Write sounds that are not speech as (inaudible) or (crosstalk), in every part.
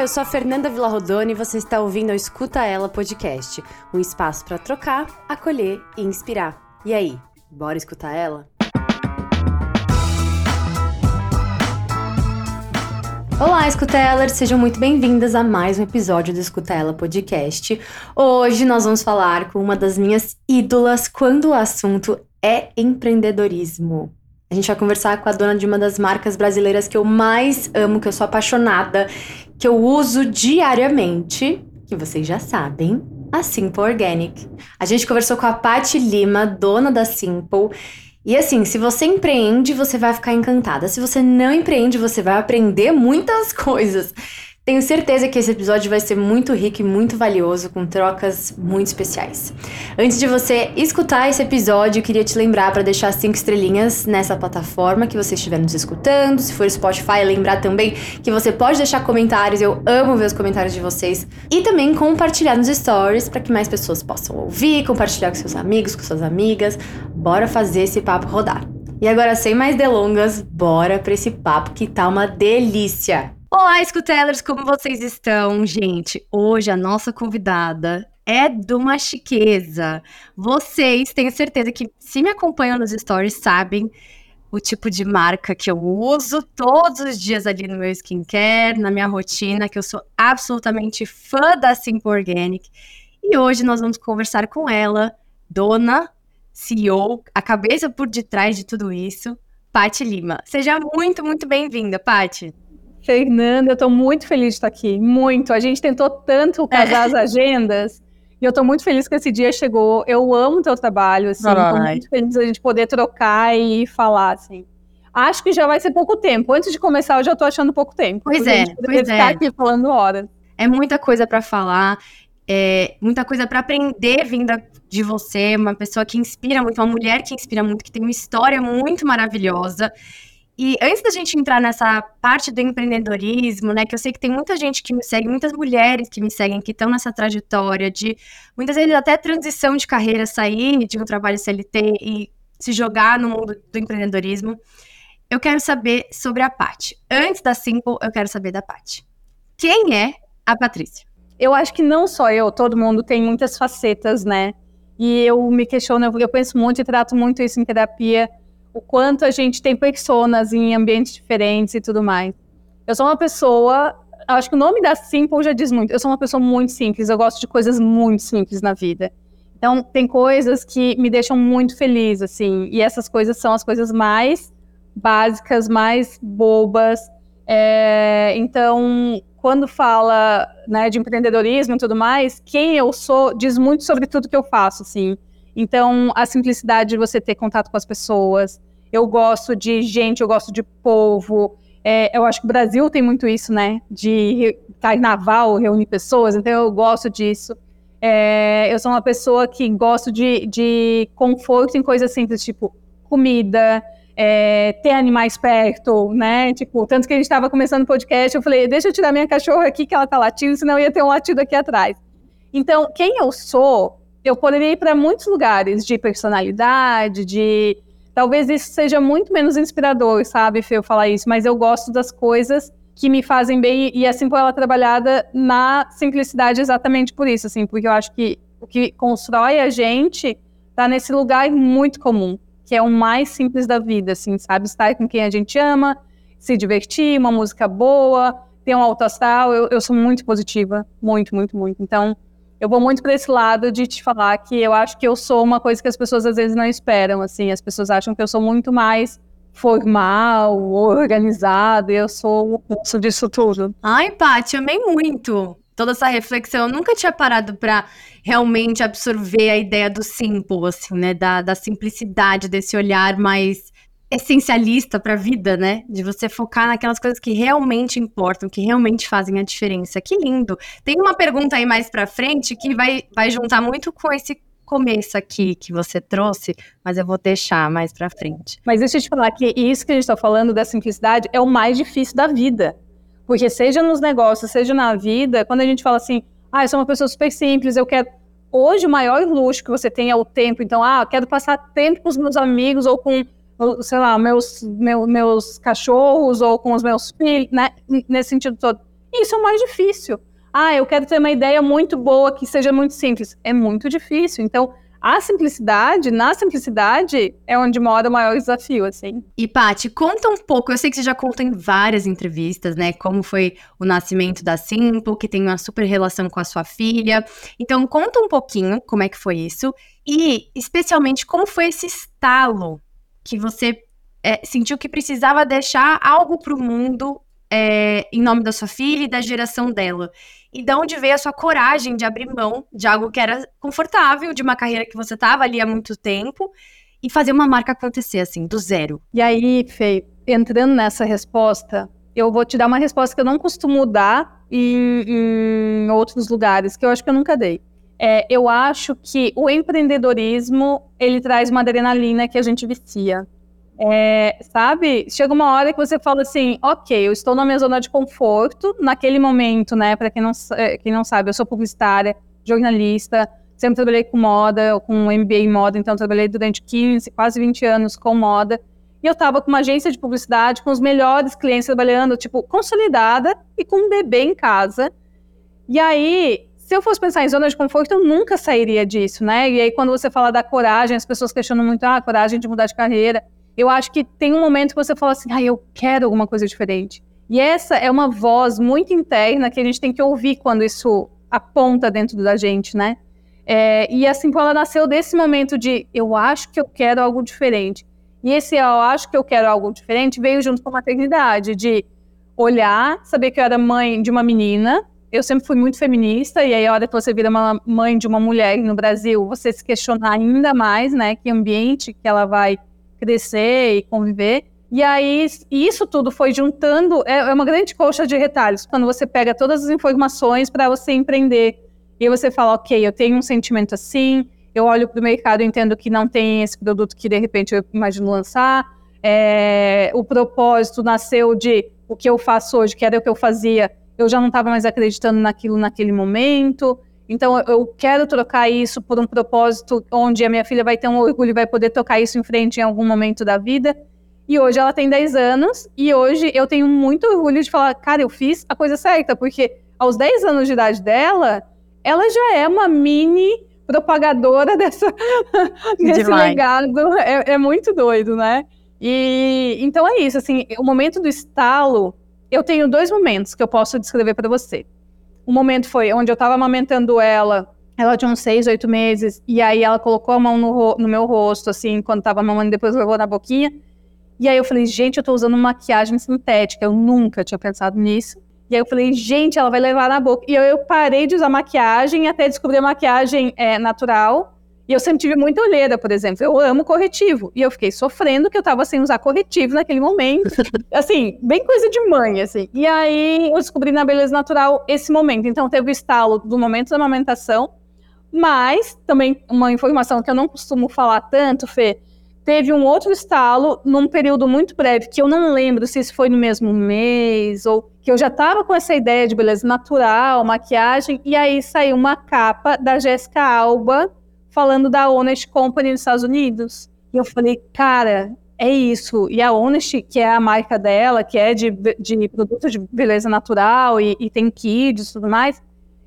Eu sou a Fernanda Villarrodone e você está ouvindo o Escuta Ela Podcast, um espaço para trocar, acolher e inspirar. E aí, bora escutar ela? Olá, Escutelers! Sejam muito bem-vindas a mais um episódio do Escuta Ela Podcast. Hoje nós vamos falar com uma das minhas ídolas quando o assunto é empreendedorismo. A gente vai conversar com a dona de uma das marcas brasileiras que eu mais amo, que eu sou apaixonada, que eu uso diariamente, que vocês já sabem, a Simple Organic. A gente conversou com a Paty Lima, dona da Simple, e assim, se você empreende, você vai ficar encantada. Se você não empreende, você vai aprender muitas (laughs) coisas. Tenho certeza que esse episódio vai ser muito rico e muito valioso, com trocas muito especiais. Antes de você escutar esse episódio, eu queria te lembrar para deixar cinco estrelinhas nessa plataforma que você estiver nos escutando. Se for Spotify, lembrar também que você pode deixar comentários. Eu amo ver os comentários de vocês. E também compartilhar nos stories para que mais pessoas possam ouvir, compartilhar com seus amigos, com suas amigas. Bora fazer esse papo rodar. E agora, sem mais delongas, bora para esse papo que tá uma delícia. Olá, escutelers, como vocês estão? Gente, hoje a nossa convidada é de uma chiqueza. Vocês, tenho certeza que se me acompanham nos stories, sabem o tipo de marca que eu uso todos os dias ali no meu skincare, na minha rotina, que eu sou absolutamente fã da Simple Organic. E hoje nós vamos conversar com ela, dona, CEO, a cabeça por detrás de tudo isso, Pati Lima. Seja muito, muito bem-vinda, Pati. Fernanda, eu estou muito feliz de estar aqui, muito. A gente tentou tanto casar as agendas e eu estou muito feliz que esse dia chegou. Eu amo o teu trabalho, assim, estou muito feliz a gente poder trocar e falar, assim. Acho que já vai ser pouco tempo. Antes de começar, eu já estou achando pouco tempo. Pois é, pois ficar é. aqui falando horas. É muita coisa para falar, é muita coisa para aprender vinda de você, uma pessoa que inspira muito, uma mulher que inspira muito, que tem uma história muito maravilhosa. E antes da gente entrar nessa parte do empreendedorismo, né, que eu sei que tem muita gente que me segue, muitas mulheres que me seguem, que estão nessa trajetória de, muitas vezes até transição de carreira, sair de um trabalho CLT e se jogar no mundo do empreendedorismo, eu quero saber sobre a Paty. Antes da Simple, eu quero saber da Paty. Quem é a Patrícia? Eu acho que não só eu, todo mundo tem muitas facetas, né? E eu me questiono, eu penso muito e trato muito isso em terapia, o quanto a gente tem personas em ambientes diferentes e tudo mais. Eu sou uma pessoa, acho que o nome da Simple já diz muito. Eu sou uma pessoa muito simples, eu gosto de coisas muito simples na vida. Então, tem coisas que me deixam muito feliz, assim, e essas coisas são as coisas mais básicas, mais bobas. É, então, quando fala né, de empreendedorismo e tudo mais, quem eu sou diz muito sobre tudo que eu faço, assim. Então, a simplicidade de você ter contato com as pessoas. Eu gosto de gente, eu gosto de povo. É, eu acho que o Brasil tem muito isso, né? De carnaval, reunir pessoas, então eu gosto disso. É, eu sou uma pessoa que gosto de, de conforto em coisas simples, tipo comida, é, ter animais perto, né? Tipo, tanto que a gente estava começando o podcast, eu falei, deixa eu tirar minha cachorra aqui que ela tá latindo, senão ia ter um latido aqui atrás. Então, quem eu sou eu poderia ir para muitos lugares de personalidade, de. Talvez isso seja muito menos inspirador, sabe, Fê, eu falar isso, mas eu gosto das coisas que me fazem bem e assim por ela trabalhada na simplicidade exatamente por isso, assim, porque eu acho que o que constrói a gente tá nesse lugar muito comum, que é o mais simples da vida, assim, sabe, estar com quem a gente ama, se divertir, uma música boa, ter um alto astral, eu, eu sou muito positiva, muito, muito, muito, então eu vou muito para esse lado de te falar que eu acho que eu sou uma coisa que as pessoas às vezes não esperam, assim, as pessoas acham que eu sou muito mais formal, organizado, e eu sou o oposto disso tudo. Ai, Paty, amei muito toda essa reflexão. Eu nunca tinha parado para realmente absorver a ideia do simple, assim, né, da, da simplicidade, desse olhar mais essencialista para a vida, né? De você focar naquelas coisas que realmente importam, que realmente fazem a diferença. Que lindo. Tem uma pergunta aí mais para frente que vai, vai juntar muito com esse começo aqui que você trouxe, mas eu vou deixar mais para frente. Mas deixa eu te falar que isso que a gente está falando da simplicidade é o mais difícil da vida. Porque seja nos negócios, seja na vida, quando a gente fala assim, ah, eu sou uma pessoa super simples, eu quero Hoje, o maior luxo que você tem é o tempo. Então, ah, eu quero passar tempo com os meus amigos ou com sei lá, meus, meu, meus cachorros ou com os meus filhos, né? Nesse sentido todo. isso é o mais difícil. Ah, eu quero ter uma ideia muito boa que seja muito simples. É muito difícil. Então, a simplicidade, na simplicidade, é onde mora o maior desafio, assim. E, Paty, conta um pouco, eu sei que você já conta em várias entrevistas, né, como foi o nascimento da Simple, que tem uma super relação com a sua filha. Então, conta um pouquinho como é que foi isso e, especialmente, como foi esse estalo que você é, sentiu que precisava deixar algo para o mundo é, em nome da sua filha e da geração dela. E de onde veio a sua coragem de abrir mão de algo que era confortável, de uma carreira que você estava ali há muito tempo, e fazer uma marca acontecer, assim, do zero. E aí, Fê, entrando nessa resposta, eu vou te dar uma resposta que eu não costumo dar em, em outros lugares, que eu acho que eu nunca dei. É, eu acho que o empreendedorismo, ele traz uma adrenalina que a gente vicia. É, sabe? Chega uma hora que você fala assim, ok, eu estou na minha zona de conforto, naquele momento, né? Para quem não, é, quem não sabe, eu sou publicitária, jornalista, sempre trabalhei com moda, com MBA em moda, então trabalhei durante 15, quase 20 anos com moda. E eu estava com uma agência de publicidade, com os melhores clientes trabalhando, tipo, consolidada e com um bebê em casa. E aí, se eu fosse pensar em zona de conforto, eu nunca sairia disso, né? E aí, quando você fala da coragem, as pessoas questionam muito, ah, coragem de mudar de carreira eu acho que tem um momento que você fala assim, ah, eu quero alguma coisa diferente. E essa é uma voz muito interna que a gente tem que ouvir quando isso aponta dentro da gente, né? É, e assim, ela nasceu desse momento de eu acho que eu quero algo diferente. E esse eu acho que eu quero algo diferente veio junto com a maternidade, de olhar, saber que eu era mãe de uma menina. Eu sempre fui muito feminista, e aí a hora que você vira uma mãe de uma mulher no Brasil, você se questionar ainda mais, né? Que ambiente que ela vai crescer e conviver. E aí, isso tudo foi juntando, é, é uma grande coxa de retalhos, quando você pega todas as informações para você empreender. E você fala, ok, eu tenho um sentimento assim, eu olho para o mercado e entendo que não tem esse produto que de repente eu imagino lançar. É, o propósito nasceu de o que eu faço hoje, que era o que eu fazia, eu já não estava mais acreditando naquilo naquele momento. Então, eu quero trocar isso por um propósito onde a minha filha vai ter um orgulho e vai poder tocar isso em frente em algum momento da vida. E hoje ela tem 10 anos e hoje eu tenho muito orgulho de falar, cara, eu fiz a coisa certa, porque aos 10 anos de idade dela, ela já é uma mini propagadora (laughs) dessa, desse legado. É, é muito doido, né? E então é isso, assim, o momento do estalo, eu tenho dois momentos que eu posso descrever para você. Um momento foi onde eu estava amamentando ela, ela tinha uns seis, oito meses, e aí ela colocou a mão no, no meu rosto, assim, quando estava mamando, depois levou na boquinha. E aí eu falei, gente, eu estou usando maquiagem sintética, eu nunca tinha pensado nisso. E aí eu falei, gente, ela vai levar na boca. E eu, eu parei de usar maquiagem até descobrir a maquiagem é, natural. E eu sempre tive muita olheira, por exemplo. Eu amo corretivo. E eu fiquei sofrendo que eu tava sem usar corretivo naquele momento. (laughs) assim, bem coisa de mãe, assim. E aí eu descobri na beleza natural esse momento. Então teve o estalo do momento da amamentação. Mas, também uma informação que eu não costumo falar tanto, Fê, teve um outro estalo num período muito breve, que eu não lembro se isso foi no mesmo mês, ou que eu já estava com essa ideia de beleza natural, maquiagem, e aí saiu uma capa da Jéssica Alba, falando da Honest Company nos Estados Unidos. E eu falei, cara, é isso. E a Honest, que é a marca dela, que é de, de produto de beleza natural e, e tem kids e tudo mais,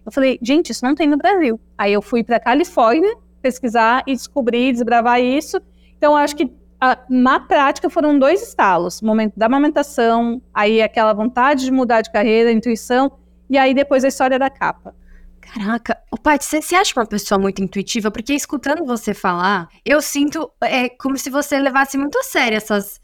eu falei, gente, isso não tem no Brasil. Aí eu fui para Califórnia pesquisar e descobrir, desbravar isso. Então, acho que a, na prática foram dois estalos: momento da amamentação, aí aquela vontade de mudar de carreira, intuição, e aí depois a história da capa. Caraca, o pai, você acha uma pessoa muito intuitiva? Porque escutando você falar, eu sinto é como se você levasse muito a sério essas,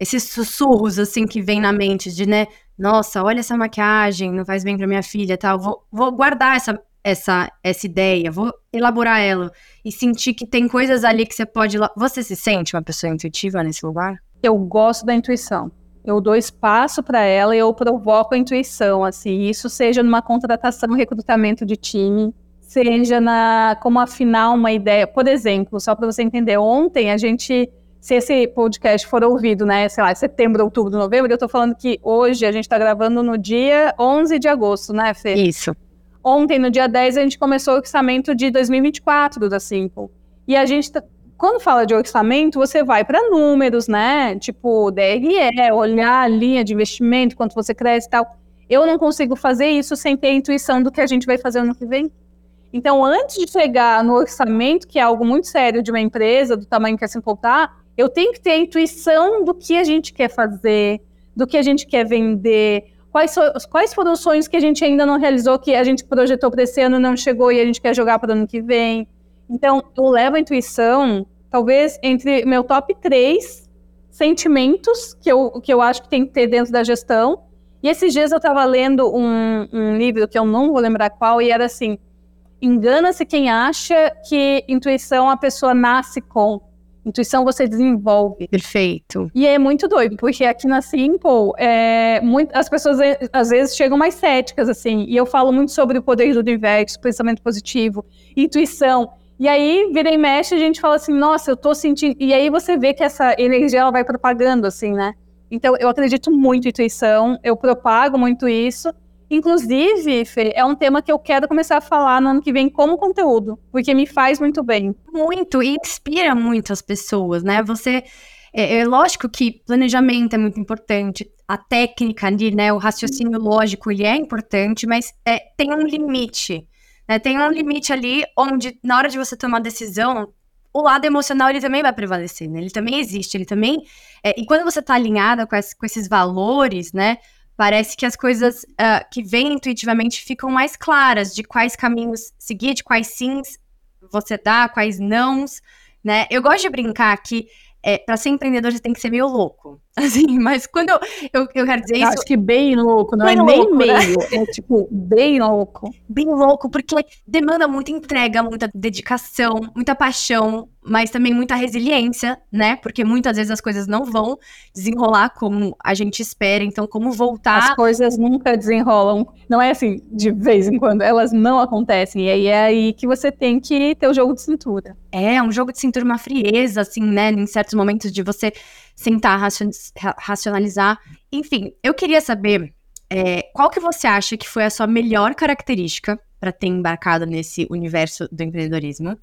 esses sussurros assim que vem na mente de, né? Nossa, olha essa maquiagem, não faz bem para minha filha, tal. Vou, vou guardar essa, essa, essa ideia, vou elaborar ela e sentir que tem coisas ali que você pode. Você se sente uma pessoa intuitiva nesse lugar? Eu gosto da intuição eu dou espaço para ela e eu provoco a intuição, assim, isso seja numa contratação, recrutamento de time, seja na como afinar uma ideia. Por exemplo, só para você entender, ontem a gente, se esse podcast for ouvido, né, sei lá, setembro, outubro, novembro, eu estou falando que hoje a gente está gravando no dia 11 de agosto, né, Fê? Isso. Ontem, no dia 10, a gente começou o orçamento de 2024 da Simple. E a gente tá, quando fala de orçamento, você vai para números, né? Tipo, DRE, olhar a linha de investimento, quanto você cresce e tal. eu não consigo fazer isso sem ter a intuição do que a gente vai fazer ano que vem. Então, antes de chegar no orçamento, que é algo muito sério de uma empresa, do tamanho que quer se importar, eu tenho que ter a intuição do que a gente quer fazer, do que a gente quer vender, quais, so, quais foram os sonhos que a gente ainda não realizou, que a gente projetou para esse ano, não chegou e a gente quer jogar para o ano que vem. Então, eu levo a intuição, talvez, entre meu top 3 sentimentos que eu, que eu acho que tem que ter dentro da gestão. E esses dias eu estava lendo um, um livro que eu não vou lembrar qual, e era assim: engana-se quem acha que intuição a pessoa nasce com. Intuição você desenvolve. Perfeito. E é muito doido, porque aqui na Simple, é, muito, as pessoas é, às vezes chegam mais céticas, assim. E eu falo muito sobre o poder do universo, pensamento positivo, intuição. E aí, vira e mexe, a gente fala assim, nossa, eu tô sentindo. E aí você vê que essa energia ela vai propagando, assim, né? Então, eu acredito muito em intuição, eu propago muito isso. Inclusive, Fê, é um tema que eu quero começar a falar no ano que vem como conteúdo, porque me faz muito bem. Muito, e inspira muito as pessoas, né? Você. É, é, lógico que planejamento é muito importante, a técnica ali, né? O raciocínio lógico, ele é importante, mas é, tem um limite. Né? Tem um limite ali onde, na hora de você tomar decisão, o lado emocional ele também vai prevalecer, né? Ele também existe, ele também. É, e quando você está alinhada com, com esses valores, né? Parece que as coisas uh, que vêm intuitivamente ficam mais claras de quais caminhos seguir, de quais sims você dá, quais nãos, né? Eu gosto de brincar que é, para ser empreendedor você tem que ser meio louco. (laughs) Assim, mas quando eu, eu, eu quero dizer eu isso. Acho que bem louco, não bem é louco, nem né? meio. É tipo, bem louco. Bem louco, porque demanda muita entrega, muita dedicação, muita paixão, mas também muita resiliência, né? Porque muitas vezes as coisas não vão desenrolar como a gente espera. Então, como voltar. As coisas nunca desenrolam. Não é assim, de vez em quando, elas não acontecem. E aí é aí que você tem que ter o jogo de cintura. É, um jogo de cintura, uma frieza, assim, né? Em certos momentos de você sentar, racionalizar. Enfim, eu queria saber é, qual que você acha que foi a sua melhor característica para ter embarcado nesse universo do empreendedorismo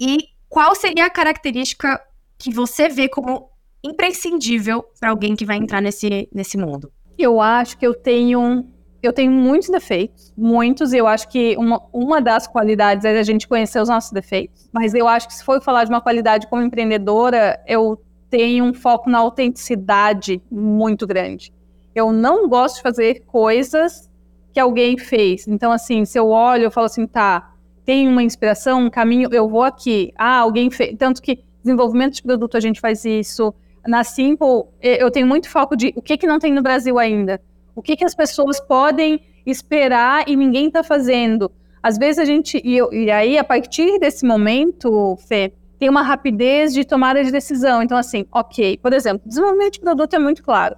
e qual seria a característica que você vê como imprescindível para alguém que vai entrar nesse, nesse mundo? Eu acho que eu tenho eu tenho muitos defeitos, muitos, e eu acho que uma, uma das qualidades é a gente conhecer os nossos defeitos. Mas eu acho que se for falar de uma qualidade como empreendedora, eu tem um foco na autenticidade muito grande. Eu não gosto de fazer coisas que alguém fez. Então, assim, se eu olho, eu falo assim, tá, tem uma inspiração, um caminho, eu vou aqui. Ah, alguém fez. Tanto que desenvolvimento de produto a gente faz isso. Na Simple, eu tenho muito foco de o que, que não tem no Brasil ainda. O que, que as pessoas podem esperar e ninguém está fazendo. Às vezes a gente. E, eu, e aí, a partir desse momento, Fê, tem uma rapidez de tomada de decisão. Então, assim, ok. Por exemplo, desenvolvimento de produto é muito claro.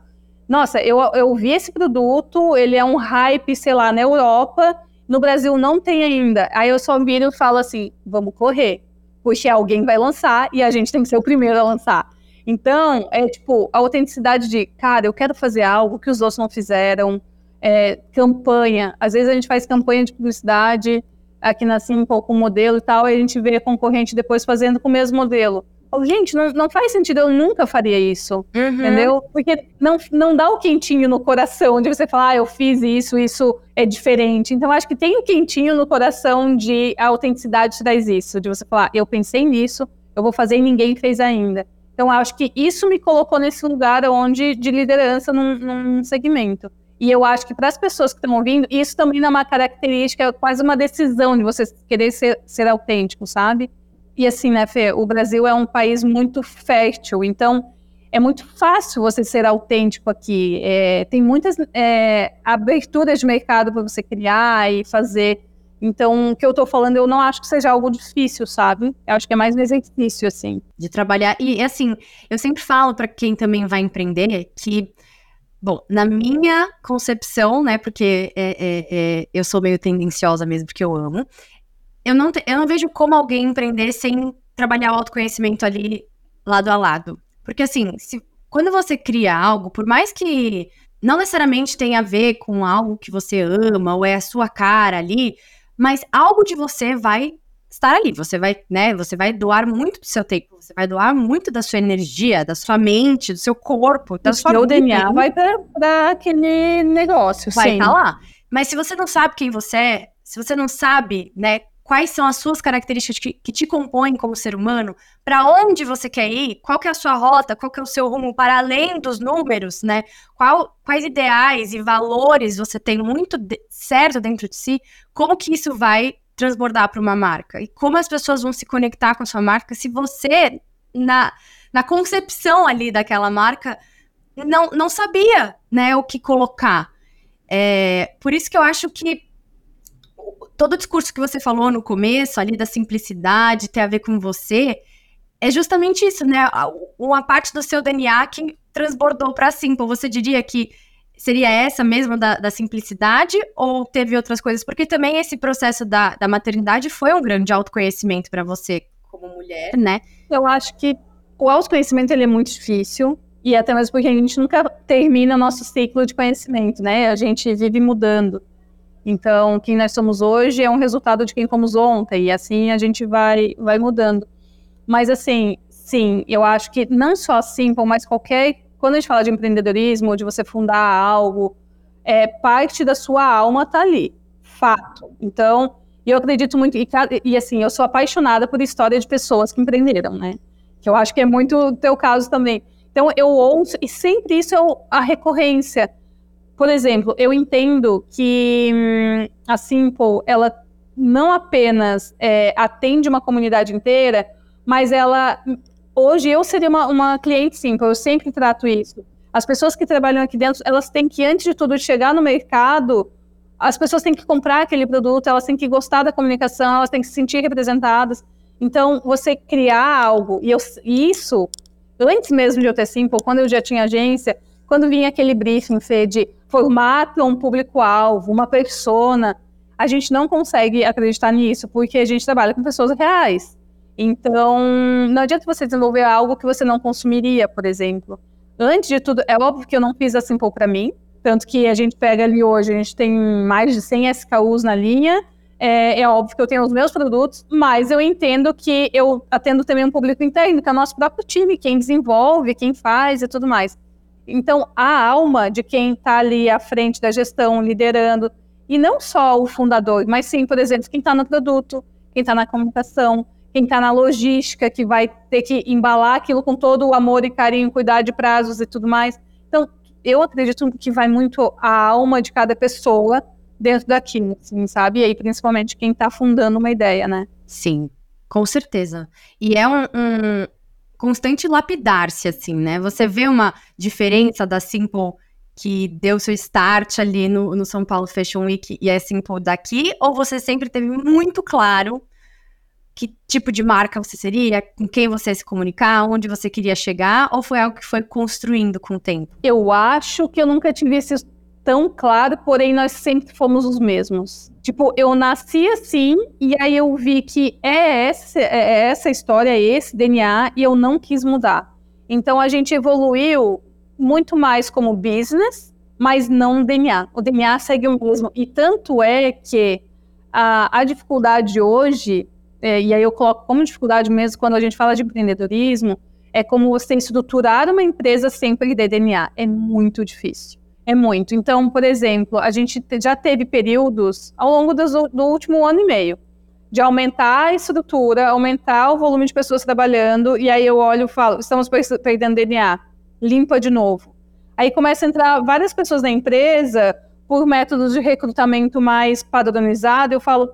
Nossa, eu, eu vi esse produto, ele é um hype, sei lá, na Europa, no Brasil não tem ainda. Aí eu só viro e falo assim: vamos correr. Porque alguém vai lançar e a gente tem que ser o primeiro a lançar. Então, é tipo, a autenticidade de, cara, eu quero fazer algo que os outros não fizeram. É, campanha. Às vezes a gente faz campanha de publicidade aqui na Simple com modelo e tal, e a gente vê a concorrente depois fazendo com o mesmo modelo. Gente, não, não faz sentido, eu nunca faria isso, uhum. entendeu? Porque não, não dá o quentinho no coração de você falar, ah, eu fiz isso, isso é diferente. Então, acho que tem o quentinho no coração de a autenticidade traz isso, de você falar, eu pensei nisso, eu vou fazer e ninguém fez ainda. Então, acho que isso me colocou nesse lugar onde de liderança num, num segmento. E eu acho que para as pessoas que estão ouvindo, isso também é uma característica, é quase uma decisão de você querer ser, ser autêntico, sabe? E assim, né, Fê, o Brasil é um país muito fértil, então é muito fácil você ser autêntico aqui. É, tem muitas é, aberturas de mercado para você criar e fazer. Então, o que eu estou falando, eu não acho que seja algo difícil, sabe? Eu acho que é mais um exercício, assim. De trabalhar. E, assim, eu sempre falo para quem também vai empreender que Bom, na minha concepção, né, porque é, é, é, eu sou meio tendenciosa mesmo, porque eu amo, eu não, te, eu não vejo como alguém empreender sem trabalhar o autoconhecimento ali lado a lado. Porque assim, se, quando você cria algo, por mais que não necessariamente tenha a ver com algo que você ama ou é a sua cara ali, mas algo de você vai estar ali. Você vai, né? Você vai doar muito do seu tempo, você vai doar muito da sua energia, da sua mente, do seu corpo, da o sua seu DNA vai para aquele negócio, vai estar tá lá. Mas se você não sabe quem você é, se você não sabe, né, quais são as suas características que, que te compõem como ser humano, para onde você quer ir, qual que é a sua rota, qual que é o seu rumo para além dos números, né? Qual, quais ideais e valores você tem muito de, certo dentro de si, como que isso vai transbordar para uma marca? E como as pessoas vão se conectar com a sua marca se você, na, na concepção ali daquela marca, não, não sabia, né, o que colocar. É, por isso que eu acho que todo o discurso que você falou no começo, ali da simplicidade, ter a ver com você, é justamente isso, né? Uma parte do seu DNA que transbordou para Simple. Você diria que seria essa mesmo da, da, simplicidade ou teve outras coisas? Porque também esse processo da, da maternidade foi um grande autoconhecimento para você como mulher, né? Eu acho que o autoconhecimento ele é muito difícil. E até mesmo porque a gente nunca termina nosso ciclo de conhecimento, né? A gente vive mudando. Então, quem nós somos hoje é um resultado de quem fomos ontem, e assim a gente vai, vai mudando. Mas, assim, sim, eu acho que não só a Simple, mas qualquer. Quando a gente fala de empreendedorismo, de você fundar algo, é, parte da sua alma tá ali. Fato. Então, eu acredito muito. E, e, assim, eu sou apaixonada por história de pessoas que empreenderam, né? Que eu acho que é muito o teu caso também. Então, eu ouço, e sempre isso é a recorrência por exemplo, eu entendo que hum, a Simple, ela não apenas é, atende uma comunidade inteira, mas ela. Hoje eu seria uma, uma cliente Simple, eu sempre trato isso. As pessoas que trabalham aqui dentro, elas têm que, antes de tudo, chegar no mercado, as pessoas têm que comprar aquele produto, elas têm que gostar da comunicação, elas têm que se sentir representadas. Então, você criar algo, e eu, isso, antes mesmo de eu ter Simple, quando eu já tinha agência, quando vinha aquele briefing, Fê, de formato um público-alvo, uma persona, a gente não consegue acreditar nisso, porque a gente trabalha com pessoas reais. Então, não adianta você desenvolver algo que você não consumiria, por exemplo. Antes de tudo, é óbvio que eu não fiz a Simple para mim, tanto que a gente pega ali hoje, a gente tem mais de 100 SKUs na linha, é, é, óbvio que eu tenho os meus produtos, mas eu entendo que eu atendo também um público interno, que é o nosso próprio time, quem desenvolve, quem faz e tudo mais. Então, a alma de quem está ali à frente da gestão, liderando, e não só o fundador, mas sim, por exemplo, quem está no produto, quem está na comunicação, quem está na logística, que vai ter que embalar aquilo com todo o amor e carinho, cuidar de prazos e tudo mais. Então, eu acredito que vai muito a alma de cada pessoa dentro daquilo, assim, sabe? E aí, principalmente, quem está fundando uma ideia, né? Sim, com certeza. E é um, um, constante lapidar-se, assim, né? Você vê uma diferença da Simple que deu seu start ali no, no São Paulo Fashion Week e é Simple daqui? Ou você sempre teve muito claro que tipo de marca você seria, com quem você ia se comunicar, onde você queria chegar, ou foi algo que foi construindo com o tempo? Eu acho que eu nunca tive esse tão claro, porém nós sempre fomos os mesmos. Tipo, eu nasci assim e aí eu vi que é essa, é essa história, é esse DNA e eu não quis mudar. Então a gente evoluiu muito mais como business, mas não DNA. O DNA segue o mesmo. E tanto é que a, a dificuldade hoje, é, e aí eu coloco como dificuldade mesmo quando a gente fala de empreendedorismo, é como você estruturar uma empresa sem perder DNA. É muito difícil. É muito. Então, por exemplo, a gente já teve períodos ao longo do, do último ano e meio de aumentar a estrutura, aumentar o volume de pessoas trabalhando, e aí eu olho e falo, estamos perdendo DNA, limpa de novo. Aí começa a entrar várias pessoas na empresa por métodos de recrutamento mais padronizado, eu falo,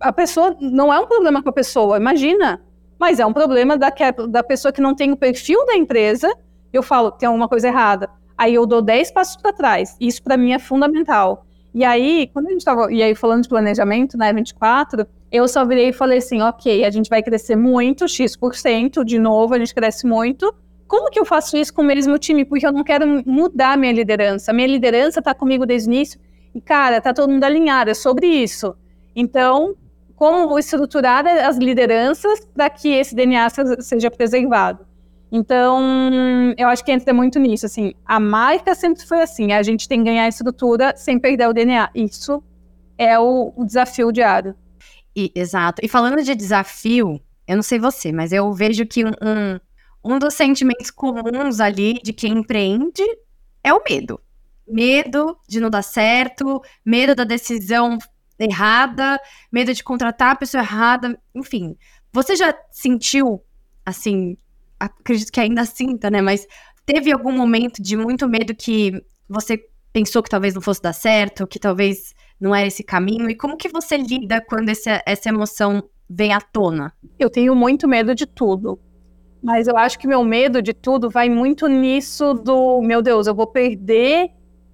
a pessoa, não é um problema com a pessoa, imagina, mas é um problema da, da pessoa que não tem o perfil da empresa, eu falo, tem alguma coisa errada aí eu dou 10 passos para trás. Isso para mim é fundamental. E aí, quando a gente estava, e aí falando de planejamento, né, 24, eu só virei e falei assim, ok, a gente vai crescer muito, X%, de novo, a gente cresce muito. Como que eu faço isso com o mesmo time? Porque eu não quero mudar minha liderança. Minha liderança está comigo desde o início e, cara, tá todo mundo alinhado, é sobre isso. Então, como estruturar as lideranças para que esse DNA seja preservado? Então, eu acho que entra muito nisso, assim, a marca sempre foi assim, a gente tem que ganhar estrutura sem perder o DNA. Isso é o, o desafio diário. E, exato. E falando de desafio, eu não sei você, mas eu vejo que um, um dos sentimentos comuns ali de quem empreende é o medo. Medo de não dar certo, medo da decisão errada, medo de contratar a pessoa errada, enfim. Você já sentiu, assim, acredito que ainda sinta, né? Mas teve algum momento de muito medo que você pensou que talvez não fosse dar certo, que talvez não era esse caminho? E como que você lida quando essa emoção vem à tona? Eu tenho muito medo de tudo. Mas eu acho que meu medo de tudo vai muito nisso do, meu Deus, eu vou perder,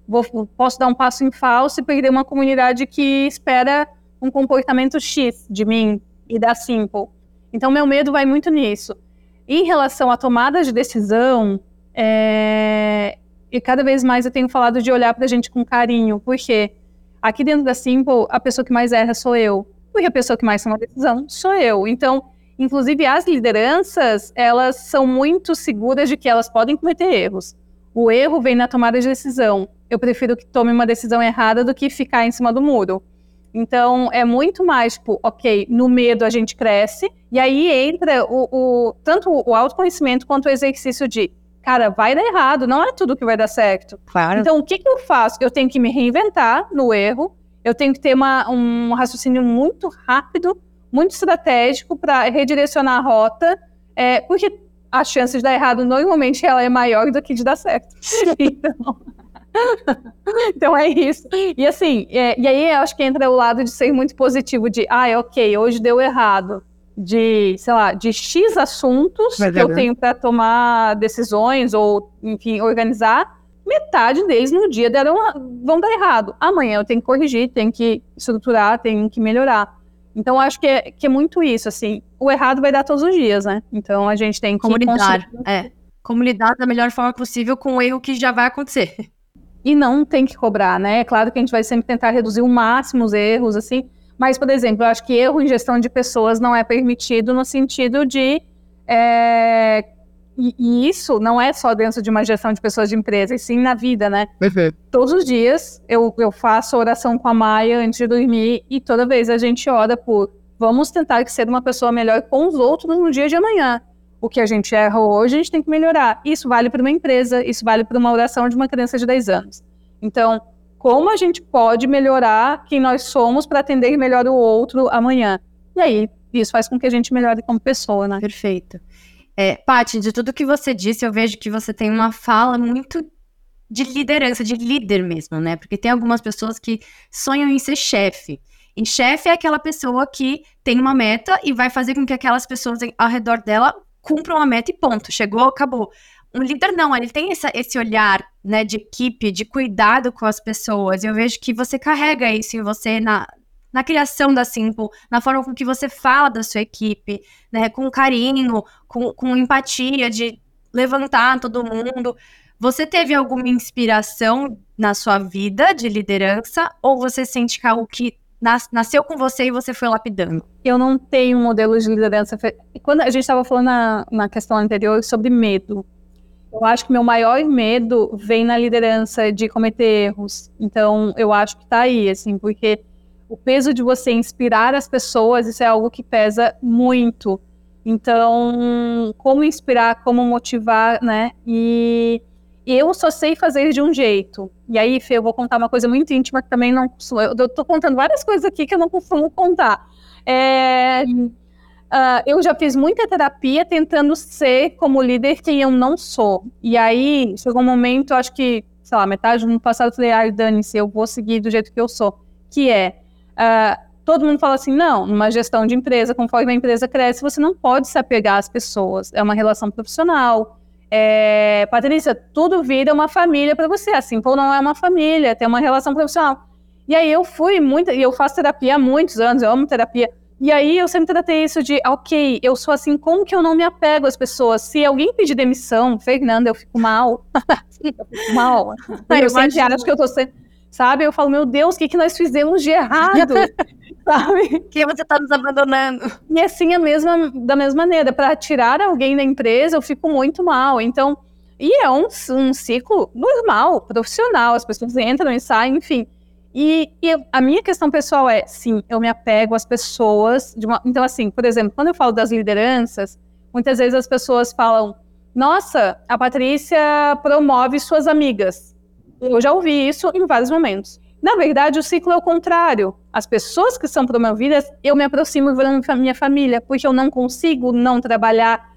vou, posso dar um passo em falso e perder uma comunidade que espera um comportamento X de mim e da Simple. Então, meu medo vai muito nisso. Em relação à tomada de decisão, é... e cada vez mais eu tenho falado de olhar para a gente com carinho, porque aqui dentro da Simple, a pessoa que mais erra sou eu, porque a pessoa que mais toma decisão sou eu. Então, inclusive as lideranças, elas são muito seguras de que elas podem cometer erros. O erro vem na tomada de decisão. Eu prefiro que tome uma decisão errada do que ficar em cima do muro. Então, é muito mais, tipo, ok, no medo a gente cresce, e aí entra o, o, tanto o autoconhecimento quanto o exercício de, cara, vai dar errado, não é tudo que vai dar certo. Claro. Então, o que, que eu faço? Eu tenho que me reinventar no erro, eu tenho que ter uma, um raciocínio muito rápido, muito estratégico para redirecionar a rota, é, porque a chance de dar errado normalmente ela é maior do que de dar certo. (laughs) então... (laughs) então é isso. E assim, é, e aí eu acho que entra o lado de ser muito positivo, de, ah, é ok, hoje deu errado. De, sei lá, de X assuntos que eu tenho para tomar decisões ou, enfim, organizar, metade deles no dia deram, vão dar errado. Amanhã eu tenho que corrigir, tenho que estruturar, tenho que melhorar. Então, acho que é, que é muito isso, assim. O errado vai dar todos os dias, né? Então, a gente tem que... Como lidar, é. Como lidar da melhor forma possível com o erro que já vai acontecer e não tem que cobrar, né? É claro que a gente vai sempre tentar reduzir o máximo os erros, assim, mas, por exemplo, eu acho que erro em gestão de pessoas não é permitido no sentido de. É, e, e, isso não é só dentro de uma gestão de pessoas de empresa, e sim na vida, né? Perfeito. Todos os dias eu, eu faço oração com a Maia antes de dormir e toda vez a gente ora por vamos tentar ser uma pessoa melhor com os outros no dia de amanhã o que a gente erra hoje, a gente tem que melhorar. Isso vale para uma empresa, isso vale para uma oração de uma criança de 10 anos. Então, como a gente pode melhorar quem nós somos para atender melhor o outro amanhã? E aí, isso faz com que a gente melhore como pessoa, né? Perfeito. É, Paty, de tudo que você disse, eu vejo que você tem uma fala muito de liderança, de líder mesmo, né? Porque tem algumas pessoas que sonham em ser chefe. E chefe é aquela pessoa que tem uma meta e vai fazer com que aquelas pessoas ao redor dela cumpram a meta e ponto. Chegou, acabou. Um líder não, ele tem essa, esse olhar né, de equipe, de cuidado com as pessoas. Eu vejo que você carrega isso em você na, na criação da Simple, na forma com que você fala da sua equipe, né, com carinho, com, com empatia, de levantar todo mundo. Você teve alguma inspiração na sua vida de liderança ou você sente que é algo que nas, nasceu com você e você foi lapidando? Eu não tenho um modelo de liderança. Quando a gente estava falando na, na questão anterior sobre medo, eu acho que meu maior medo vem na liderança de cometer erros. Então, eu acho que está aí, assim, porque o peso de você inspirar as pessoas, isso é algo que pesa muito. Então, como inspirar, como motivar, né? E eu só sei fazer de um jeito. E aí, Fê, eu vou contar uma coisa muito íntima que também não. Eu tô contando várias coisas aqui que eu não costumo contar. É, uh, eu já fiz muita terapia tentando ser como líder quem eu não sou. E aí, chegou um momento, acho que, sei lá, metade do ano passado, eu falei, ai, dane-se, eu vou seguir do jeito que eu sou. Que é. Uh, todo mundo fala assim, não, numa gestão de empresa, conforme a empresa cresce, você não pode se apegar às pessoas. É uma relação profissional é, Patrícia, tudo vira uma família para você. Assim, pô, não é uma família, tem uma relação profissional. E aí eu fui muito, e eu faço terapia há muitos anos, eu amo terapia. E aí eu sempre tratei isso de, ok, eu sou assim, como que eu não me apego às pessoas? Se alguém pedir demissão, Fernanda, eu fico mal. (laughs) eu fico mal. eu sempre acho que eu tô sendo. Sabe? Eu falo, meu Deus, o que, que nós fizemos de errado? (laughs) (laughs) sabe? Que você está nos abandonando. E assim, a mesma, da mesma maneira, para tirar alguém da empresa, eu fico muito mal. Então, e é um, um ciclo normal, profissional, as pessoas entram e saem, enfim. E, e, a minha questão pessoal é, sim, eu me apego às pessoas. Uma, então, assim, por exemplo, quando eu falo das lideranças, muitas vezes as pessoas falam: Nossa, a Patrícia promove suas amigas. Eu já ouvi isso em vários momentos. Na verdade, o ciclo é o contrário. As pessoas que são promovidas, eu me aproximo da minha família, porque eu não consigo não trabalhar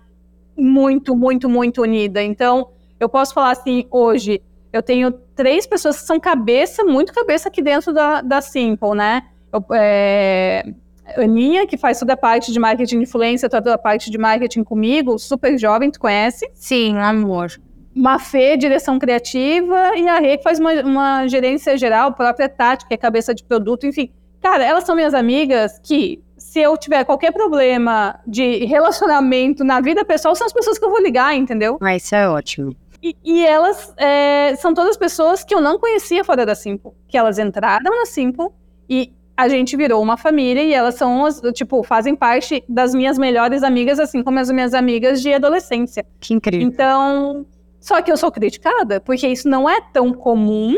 muito, muito, muito unida. Então, eu posso falar assim, hoje, eu tenho três pessoas que são cabeça, muito cabeça aqui dentro da, da Simple, né? Eu, é, Aninha, que faz toda a parte de marketing influência, toda a parte de marketing comigo, super jovem, tu conhece? Sim, amor. Mafê, direção criativa, e a Rê, que faz uma, uma gerência geral, própria tática, é cabeça de produto, enfim. Cara, elas são minhas amigas que, se eu tiver qualquer problema de relacionamento na vida pessoal, são as pessoas que eu vou ligar, entendeu? Ah, isso é ótimo. E, e elas é, são todas pessoas que eu não conhecia fora da Simple. Que elas entraram na Simple e a gente virou uma família e elas são, as, tipo, fazem parte das minhas melhores amigas, assim como as minhas amigas de adolescência. Que incrível. Então, só que eu sou criticada, porque isso não é tão comum.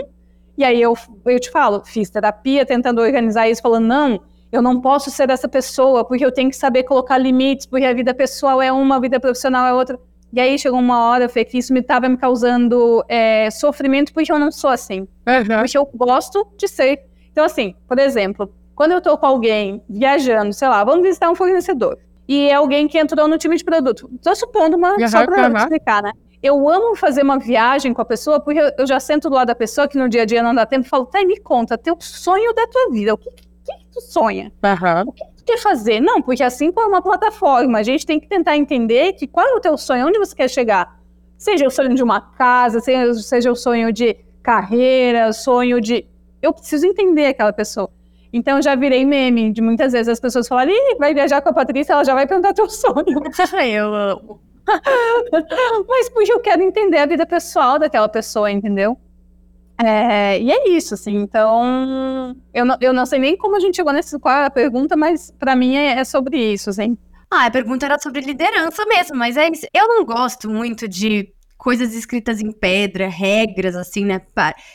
E aí eu, eu te falo, fiz terapia tentando organizar isso, falando, não, eu não posso ser essa pessoa, porque eu tenho que saber colocar limites, porque a vida pessoal é uma, a vida profissional é outra. E aí chegou uma hora, Fê, que isso me estava me causando é, sofrimento, porque eu não sou assim. Uhum. Porque eu gosto de ser. Então, assim, por exemplo, quando eu tô com alguém viajando, sei lá, vamos visitar um fornecedor, e é alguém que entrou no time de produto. Tô supondo uma, uhum, só pra uhum. explicar, né? Eu amo fazer uma viagem com a pessoa, porque eu já sento do lado da pessoa que no dia a dia não dá tempo e falo, tá, me conta, teu sonho da tua vida, o que, que, que tu sonha? Uhum. O que tu quer fazer? Não, porque assim é uma plataforma, a gente tem que tentar entender que qual é o teu sonho, onde você quer chegar. Seja o sonho de uma casa, seja, seja o sonho de carreira, sonho de... Eu preciso entender aquela pessoa. Então, eu já virei meme de muitas vezes as pessoas falarem, vai viajar com a Patrícia, ela já vai perguntar teu sonho. (laughs) eu amo. (laughs) Mas porque eu quero entender a vida pessoal daquela pessoa, entendeu? É, e é isso, assim. Então, eu não, eu não sei nem como a gente chegou nessa é a pergunta, mas para mim é, é, sobre isso, assim. Ah, a pergunta era sobre liderança mesmo, mas é isso. Eu não gosto muito de coisas escritas em pedra, regras, assim, né?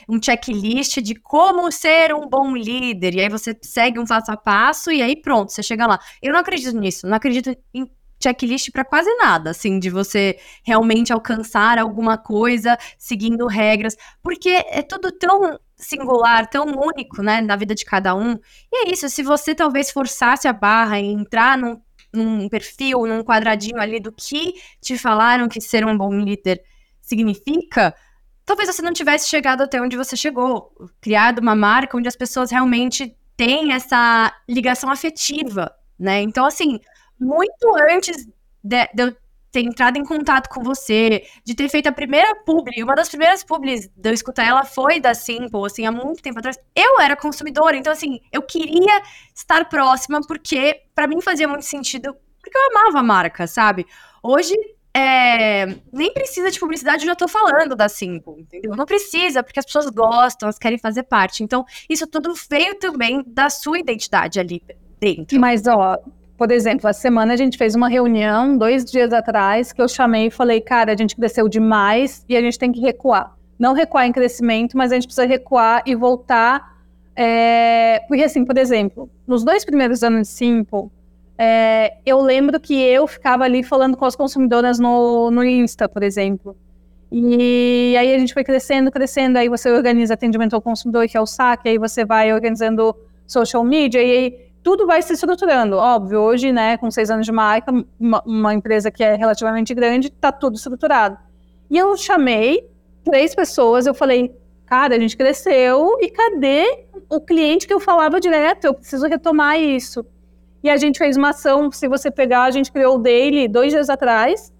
Um checklist de como ser um bom líder. E aí você segue um passo a passo e aí pronto, você chega lá. Eu não acredito nisso, não acredito em checklist para quase nada, assim, de você realmente alcançar alguma coisa seguindo regras, porque é tudo tão singular, tão único, né, na vida de cada um. E é isso, se você talvez forçasse a barra e entrar num, num perfil, num quadradinho ali do que te falaram que ser um bom líder significa, talvez você não tivesse chegado até onde você chegou, criado uma marca onde as pessoas realmente têm essa ligação afetiva, né? Então, assim, muito antes de, de, eu ter entrado em contato com você, de ter feito a primeira publi, uma das primeiras publis de eu escutar ela foi da Simple, assim, há muito tempo atrás. Eu era consumidora, então, assim, eu queria estar próxima porque, para mim, fazia muito sentido, porque eu amava a marca, sabe? Hoje, é, nem precisa de publicidade, eu já tô falando da Simple, entendeu? Não precisa, porque as pessoas gostam, elas querem fazer parte. Então, isso tudo veio também da sua identidade ali dentro. Mas, ó, por exemplo, a semana a gente fez uma reunião, dois dias atrás, que eu chamei e falei, cara, a gente cresceu demais e a gente tem que recuar. Não recuar em crescimento, mas a gente precisa recuar e voltar. É... Porque, assim, por exemplo, nos dois primeiros anos de Simple, é... eu lembro que eu ficava ali falando com as consumidoras no, no Insta, por exemplo. E aí a gente foi crescendo, crescendo, aí você organiza atendimento ao consumidor, que é o saque, aí você vai organizando social media, e aí tudo vai se estruturando. Óbvio, hoje, né, com seis anos de marca, uma, uma empresa que é relativamente grande, está tudo estruturado. E eu chamei três pessoas, eu falei, cara, a gente cresceu e cadê o cliente que eu falava direto? Eu preciso retomar isso. E a gente fez uma ação, se você pegar, a gente criou o Daily dois dias atrás,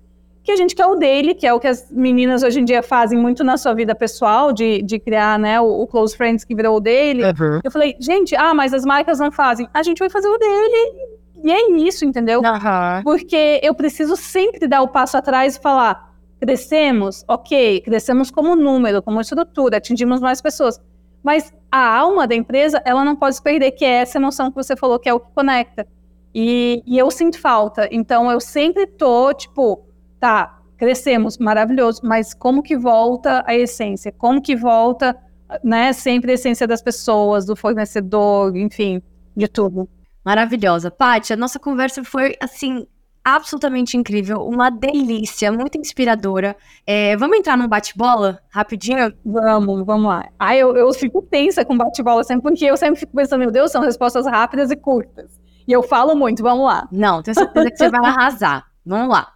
que a gente quer o daily, que é o que as meninas hoje em dia fazem muito na sua vida pessoal, de, de criar, né, o, o Close Friends que virou o daily. Uhum. Eu falei, gente, ah, mas as marcas não fazem. A gente vai fazer o daily e é isso, entendeu? Uhum. Porque eu preciso sempre dar o passo atrás e falar, crescemos, ok, crescemos como número, como estrutura, atingimos mais pessoas. Mas a alma da empresa, ela não pode se perder, que é essa emoção que você falou, que é o que conecta. E, e eu sinto falta. Então, eu sempre tô, tipo, tá, crescemos, maravilhoso, mas como que volta a essência? Como que volta né, sempre a essência das pessoas, do fornecedor, enfim, de tudo. Maravilhosa. Paty, a nossa conversa foi, assim, absolutamente incrível, uma delícia, muito inspiradora. É, vamos entrar num bate-bola rapidinho? Vamos, vamos lá. Ai, eu, eu fico tensa com bate-bola sempre, porque eu sempre fico pensando, meu Deus, são respostas rápidas e curtas. E eu falo muito, vamos lá. Não, tenho certeza que você vai arrasar. Vamos lá.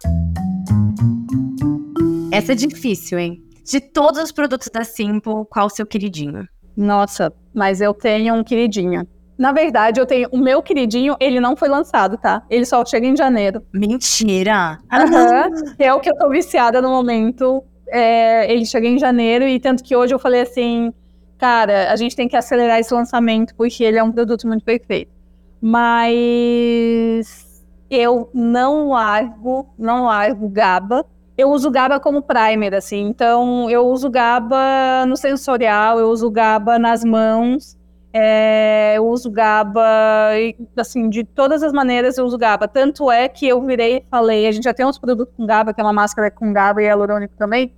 Essa é difícil, hein? De todos os produtos da Simple, qual o seu queridinho? Nossa, mas eu tenho um queridinho. Na verdade, eu tenho o meu queridinho, ele não foi lançado, tá? Ele só chega em janeiro. Mentira! Uhum. é o que eu tô viciada no momento. É, ele chega em janeiro e tanto que hoje eu falei assim, cara, a gente tem que acelerar esse lançamento porque ele é um produto muito perfeito. Mas eu não largo, não largo GABA. Eu uso GABA como primer, assim. Então, eu uso GABA no sensorial, eu uso GABA nas mãos. É, eu uso GABA, assim, de todas as maneiras eu uso GABA. Tanto é que eu virei e falei, a gente já tem uns produtos com GABA, que é uma máscara com GABA e hialurônico também,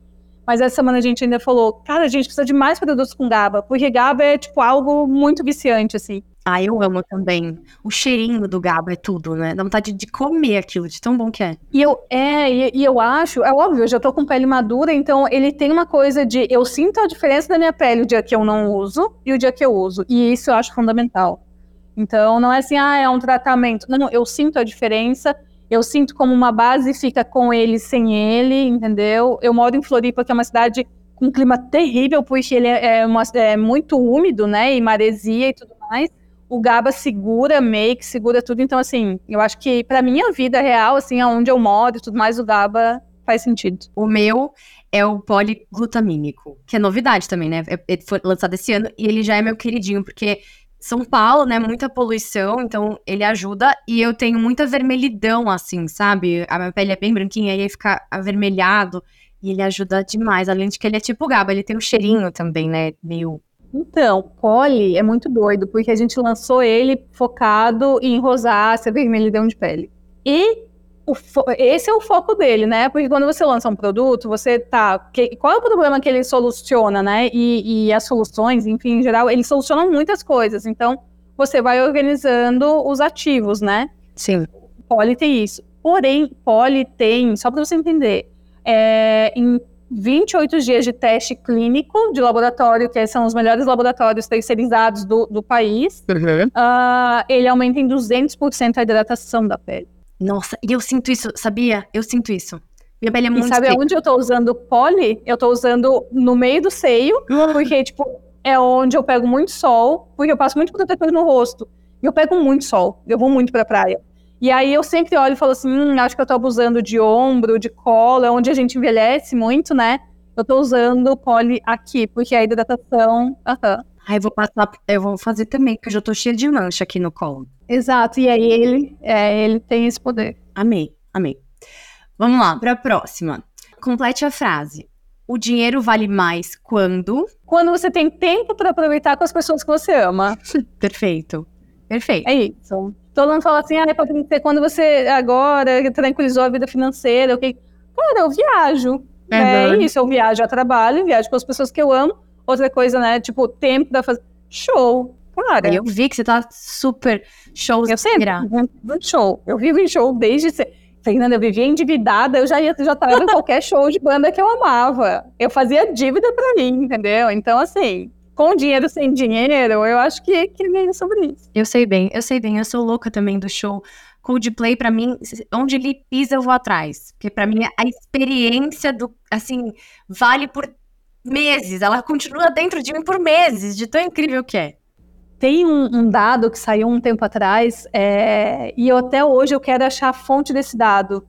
mas essa semana a gente ainda falou, cara, a gente precisa de mais produtos com GABA, porque GABA é, tipo, algo muito viciante, assim. Ah, eu amo também. O cheirinho do GABA é tudo, né? Dá vontade de comer aquilo, de tão bom que é. E eu, é, e, e, eu acho, é óbvio, eu já tô com pele madura, então ele tem uma coisa de eu sinto a diferença da minha pele o dia que eu não uso e o dia que eu uso. E isso eu acho fundamental. Então não é assim, ah, é um tratamento. Não, não, eu sinto a diferença, eu sinto como uma base fica com ele sem ele, entendeu? Eu moro em Floripa, que é uma cidade com um clima terrível, porque ele é, é, uma, é muito úmido, né? E maresia e tudo mais o GABA segura make, segura tudo. Então, assim, eu acho que pra minha vida real, assim, aonde eu moro e tudo mais, o GABA faz sentido. O meu é o poliglutamínico, que é novidade também, né? É, ele foi lançado esse ano e ele já é meu queridinho, porque São Paulo, né, muita poluição, então ele ajuda e eu tenho muita vermelhidão, assim, sabe? A minha pele é bem branquinha aí fica avermelhado e ele ajuda demais, além de que ele é tipo GABA, ele tem um cheirinho também, né, meio então, Poli é muito doido, porque a gente lançou ele focado em rosácea, vermelhidão de pele. E esse é o foco dele, né? Porque quando você lança um produto, você tá. Que, qual é o problema que ele soluciona, né? E, e, as soluções, enfim, em geral, eles solucionam muitas coisas. Então, você vai organizando os ativos, né? Sim. Poli tem isso. Porém, Poli tem, só para você entender, é, em 28 dias de teste clínico de laboratório, que são os melhores laboratórios terceirizados do, do país. Uhum. Uh, ele aumenta em 200% a hidratação da pele. Nossa, e eu sinto isso, sabia? Eu sinto isso. Minha pele é muito E sabe onde eu tô usando poli? Eu tô usando no meio do seio, porque, tipo, é onde eu pego muito sol, porque eu passo muito protetor no rosto. E eu pego muito sol, eu vou muito pra praia. E aí eu sempre olho e falo assim, hum, acho que eu tô abusando de ombro, de colo, é onde a gente envelhece muito, né? Eu tô usando poli aqui, porque a hidratação. Aham. Aí eu vou passar, eu vou fazer também, porque eu já tô cheia de mancha aqui no colo. Exato, e aí ele, é, ele tem esse poder. Amei, amei. Vamos lá, pra próxima. Complete a frase. O dinheiro vale mais quando? Quando você tem tempo para aproveitar com as pessoas que você ama. (laughs) Perfeito. Perfeito. É isso. Todo mundo fala assim, ah, Patrícia, quando você agora tranquilizou a vida financeira, ok? Cara, eu viajo. É, é isso, eu viajo a trabalho, viajo com as pessoas que eu amo. Outra coisa, né? Tipo, tempo da fazer. Show. Cara. Eu vi que você tá super show. Eu sempre. Show. Eu vivo em show desde. Fernanda, eu vivia endividada, eu já ia, já tava em (laughs) qualquer show de banda que eu amava. Eu fazia dívida pra mim, entendeu? Então, assim, com dinheiro sem dinheiro, eu acho que, que é sobre isso. Eu sei bem, eu sei bem, eu sou louca também do show. Coldplay, para mim, onde ele pisa, eu vou atrás. Porque para mim, a experiência do, assim, vale por meses. Ela continua dentro de mim por meses, de tão incrível que é. Tem um, um dado que saiu um tempo atrás, é, e eu, até hoje eu quero achar a fonte desse dado.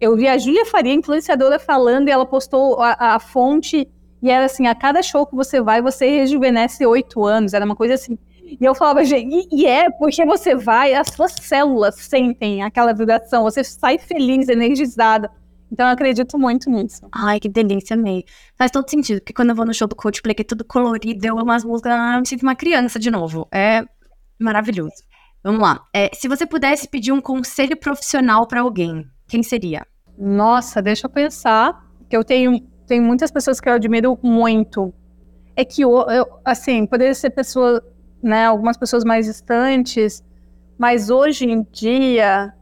Eu vi a Júlia Faria, influenciadora, falando, e ela postou a, a fonte e era assim, a cada show que você vai, você rejuvenesce oito anos. Era uma coisa assim. E eu falava, gente, e, e, é porque você vai, as suas células sentem aquela vibração, você sai feliz, energizada. Então eu acredito muito nisso. Ai, que delícia, amei. Faz todo sentido, porque quando eu vou no show do Coldplay, que é tudo colorido, eu amo as músicas, eu me sinto uma criança de novo. É maravilhoso. Vamos lá. É, se você pudesse pedir um conselho profissional para alguém, quem seria? Nossa, deixa eu pensar. Que eu tenho tem muitas pessoas que eu admiro muito. é que, eu, eu, assim, poderia ser pessoa, né, algumas pessoas mais distantes, mas hoje em dia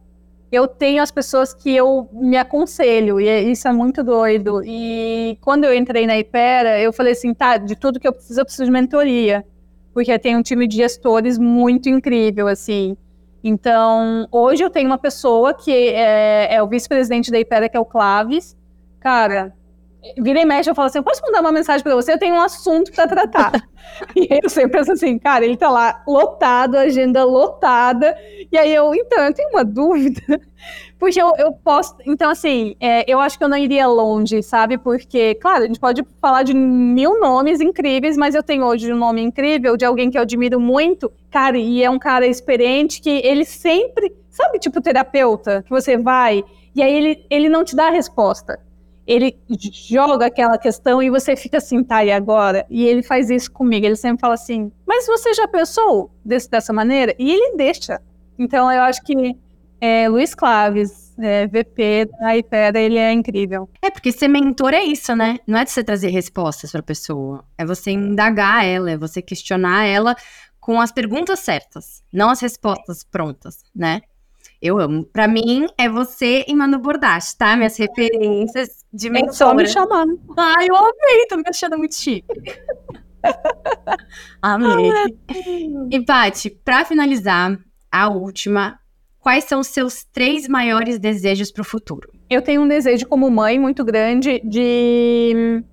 eu tenho as pessoas que eu me aconselho, e isso é muito doido. E quando eu entrei na Ipera, eu falei assim, tá, de tudo que eu preciso, eu preciso de mentoria, porque tem um time de gestores muito incrível, assim. Então, hoje eu tenho uma pessoa que é, é o vice-presidente da Ipera, que é o Claves. Cara, vira e mexe, eu falo assim, eu posso mandar uma mensagem para você? Eu tenho um assunto para tratar. (laughs) e aí eu sempre penso assim, cara, ele tá lá lotado, agenda lotada. E aí eu, então, eu tenho uma dúvida. (laughs) Porque eu, eu posso. Então, assim, é, eu acho que eu não iria longe, sabe? Porque, claro, a gente pode falar de mil nomes incríveis, mas eu tenho hoje um nome incrível de alguém que eu admiro muito, cara, e é um cara experiente que ele sempre. Sabe, tipo terapeuta, que você vai e aí ele, ele não te dá a resposta ele joga aquela questão e você fica assim, tá, e agora? E ele faz isso comigo, ele sempre fala assim, mas você já pensou desse, dessa maneira? E ele deixa. Então eu acho que é, Luiz Claves, é, VP da IPEDA, ele é incrível. É, porque ser mentor é isso, né? Não é de você trazer respostas para a pessoa, é você indagar ela, é você questionar ela com as perguntas certas, não as respostas prontas, né? Eu amo. Pra mim, é você e Manu Bordache, tá? Minhas referências de mentora. É só me chamando. Ai, eu amei. Tô me achando muito chique. (laughs) amei. E, Paty, pra finalizar, a última. Quais são os seus três maiores desejos pro futuro? Eu tenho um desejo como mãe muito grande de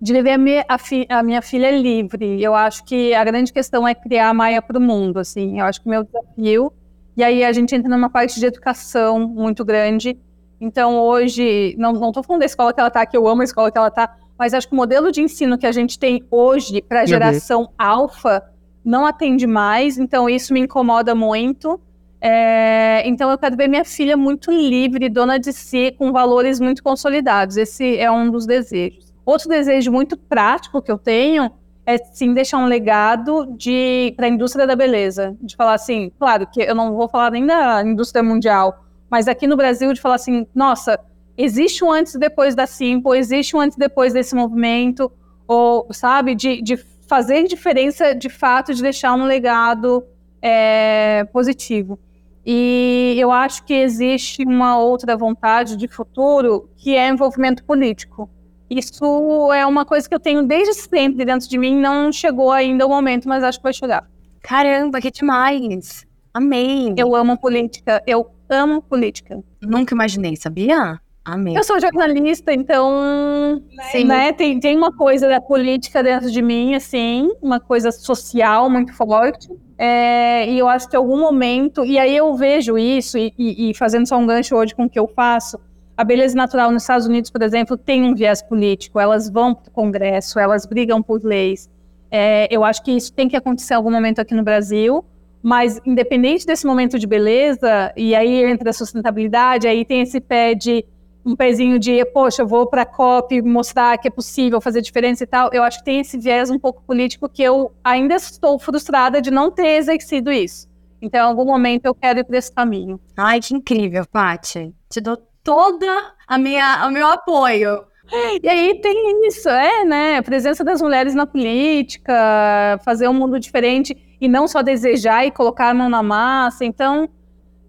de viver a minha, a, fi, a minha, filha livre. Eu acho que a grande questão é criar a Maia para o mundo, assim. Eu acho que o meu desafio e aí a gente entra numa parte de educação muito grande. Então hoje, não estou falando da escola que ela está, que eu amo a escola que ela está, mas acho que o modelo de ensino que a gente tem hoje para a geração alfa não atende mais, então isso me incomoda muito. É, então eu quero ver minha filha muito livre, dona de si, com valores muito consolidados. Esse é um dos desejos. Outro desejo muito prático que eu tenho é sim deixar um legado de para a indústria da beleza, de falar assim, claro que eu não vou falar nem da indústria mundial, mas aqui no Brasil de falar assim, nossa, existe um antes e depois da Simple, existe um antes e depois desse movimento, ou sabe, de, de fazer diferença de fato, de deixar um legado é, positivo. E eu acho que existe uma outra vontade de futuro que é envolvimento político. Isso é uma coisa que eu tenho desde sempre dentro de mim, não chegou ainda o momento, mas acho que vai chegar. Caramba, que demais! Amei! Eu amo política, eu amo política. Nunca imaginei, sabia? Amei. Eu sou jornalista, então Sim. Né, tem, tem uma coisa da política dentro de mim, assim, uma coisa social muito forte. É, e eu acho que em algum momento, e aí eu vejo isso, e, e, e fazendo só um gancho hoje com o que eu faço, a beleza natural nos Estados Unidos, por exemplo, tem um viés político. Elas vão para o Congresso, elas brigam por leis. É, eu acho que isso tem que acontecer em algum momento aqui no Brasil. Mas, independente desse momento de beleza, e aí entra a sustentabilidade, aí tem esse pé de um pezinho de, poxa, eu vou para a COP mostrar que é possível fazer diferença e tal. Eu acho que tem esse viés um pouco político que eu ainda estou frustrada de não ter exercido isso. Então, em algum momento eu quero ir para esse caminho. Ai, que incrível, Paty. Te dou toda a minha, o meu apoio. E aí tem isso, é, né? A presença das mulheres na política, fazer um mundo diferente e não só desejar e colocar a mão na massa. Então,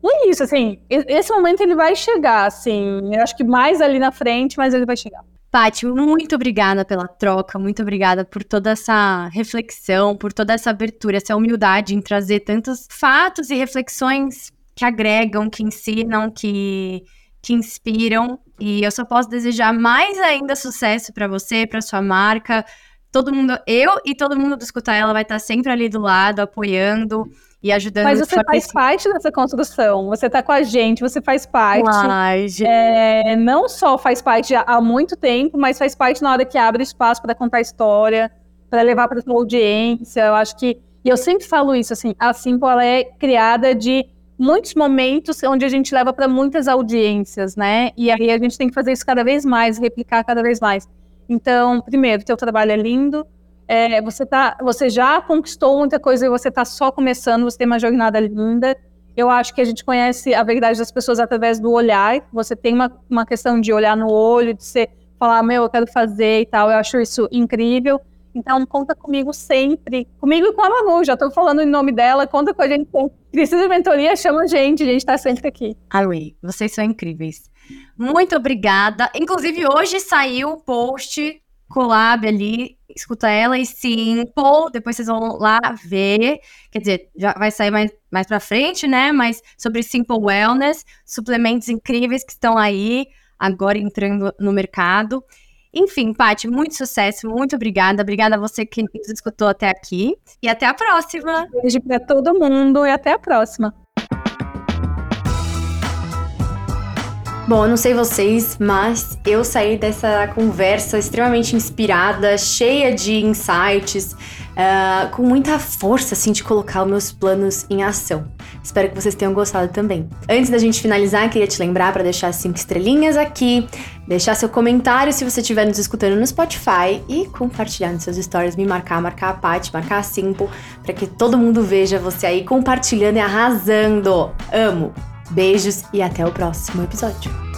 é isso, assim, esse momento ele vai chegar, assim, eu acho que mais ali na frente, mas ele vai chegar. Paty, muito obrigada pela troca, muito obrigada por toda essa reflexão, por toda essa abertura, essa humildade em trazer tantos fatos e reflexões que agregam, que ensinam, que que inspiram. E eu só posso desejar mais ainda sucesso para você, para sua marca. Todo mundo, eu e todo mundo do Escutar Ela vai estar sempre ali do lado, apoiando e ajudando. Mas você faz parte dessa construção, você está com a gente, você faz parte. Ai, é, não só faz parte há muito tempo, mas faz parte na hora que abre espaço para contar história, para levar para sua audiência. Eu acho que, e eu sempre falo isso, assim, a Simple ela é criada de muitos momentos onde a gente leva para muitas audiências, né? E aí a gente tem que fazer isso cada vez mais, replicar cada vez mais. Então, primeiro, teu trabalho é lindo. É, você tá, você já conquistou muita coisa e você está só começando. Você tem uma jornada linda. Eu acho que a gente conhece a verdade das pessoas através do olhar. Você tem uma, uma questão de olhar no olho, de ser, falar, meu, eu quero fazer e tal. Eu acho isso incrível. Então, conta comigo sempre. Comigo e com a Manu, já tô falando em nome dela, conta com a gente. Precisa de mentoria, chama a gente, a gente tá sempre aqui. Amei, vocês são incríveis. Muito obrigada. Inclusive, hoje saiu o post collab ali, escuta ela e Simple, depois vocês vão lá ver, quer dizer, já vai sair mais, mais pra frente, né, mas sobre Simple Wellness, suplementos incríveis que estão aí, agora entrando no mercado. Enfim, Paty, muito sucesso, muito obrigada. Obrigada a você que nos escutou até aqui. E até a próxima. Beijo para todo mundo e até a próxima. Bom, eu não sei vocês, mas eu saí dessa conversa extremamente inspirada, cheia de insights, uh, com muita força, assim, de colocar os meus planos em ação. Espero que vocês tenham gostado também. Antes da gente finalizar, queria te lembrar para deixar cinco estrelinhas aqui, deixar seu comentário se você estiver nos escutando no Spotify e compartilhar nos seus stories, me marcar, marcar a Paty, marcar a Simple, para que todo mundo veja você aí compartilhando e arrasando. Amo! Beijos e até o próximo episódio.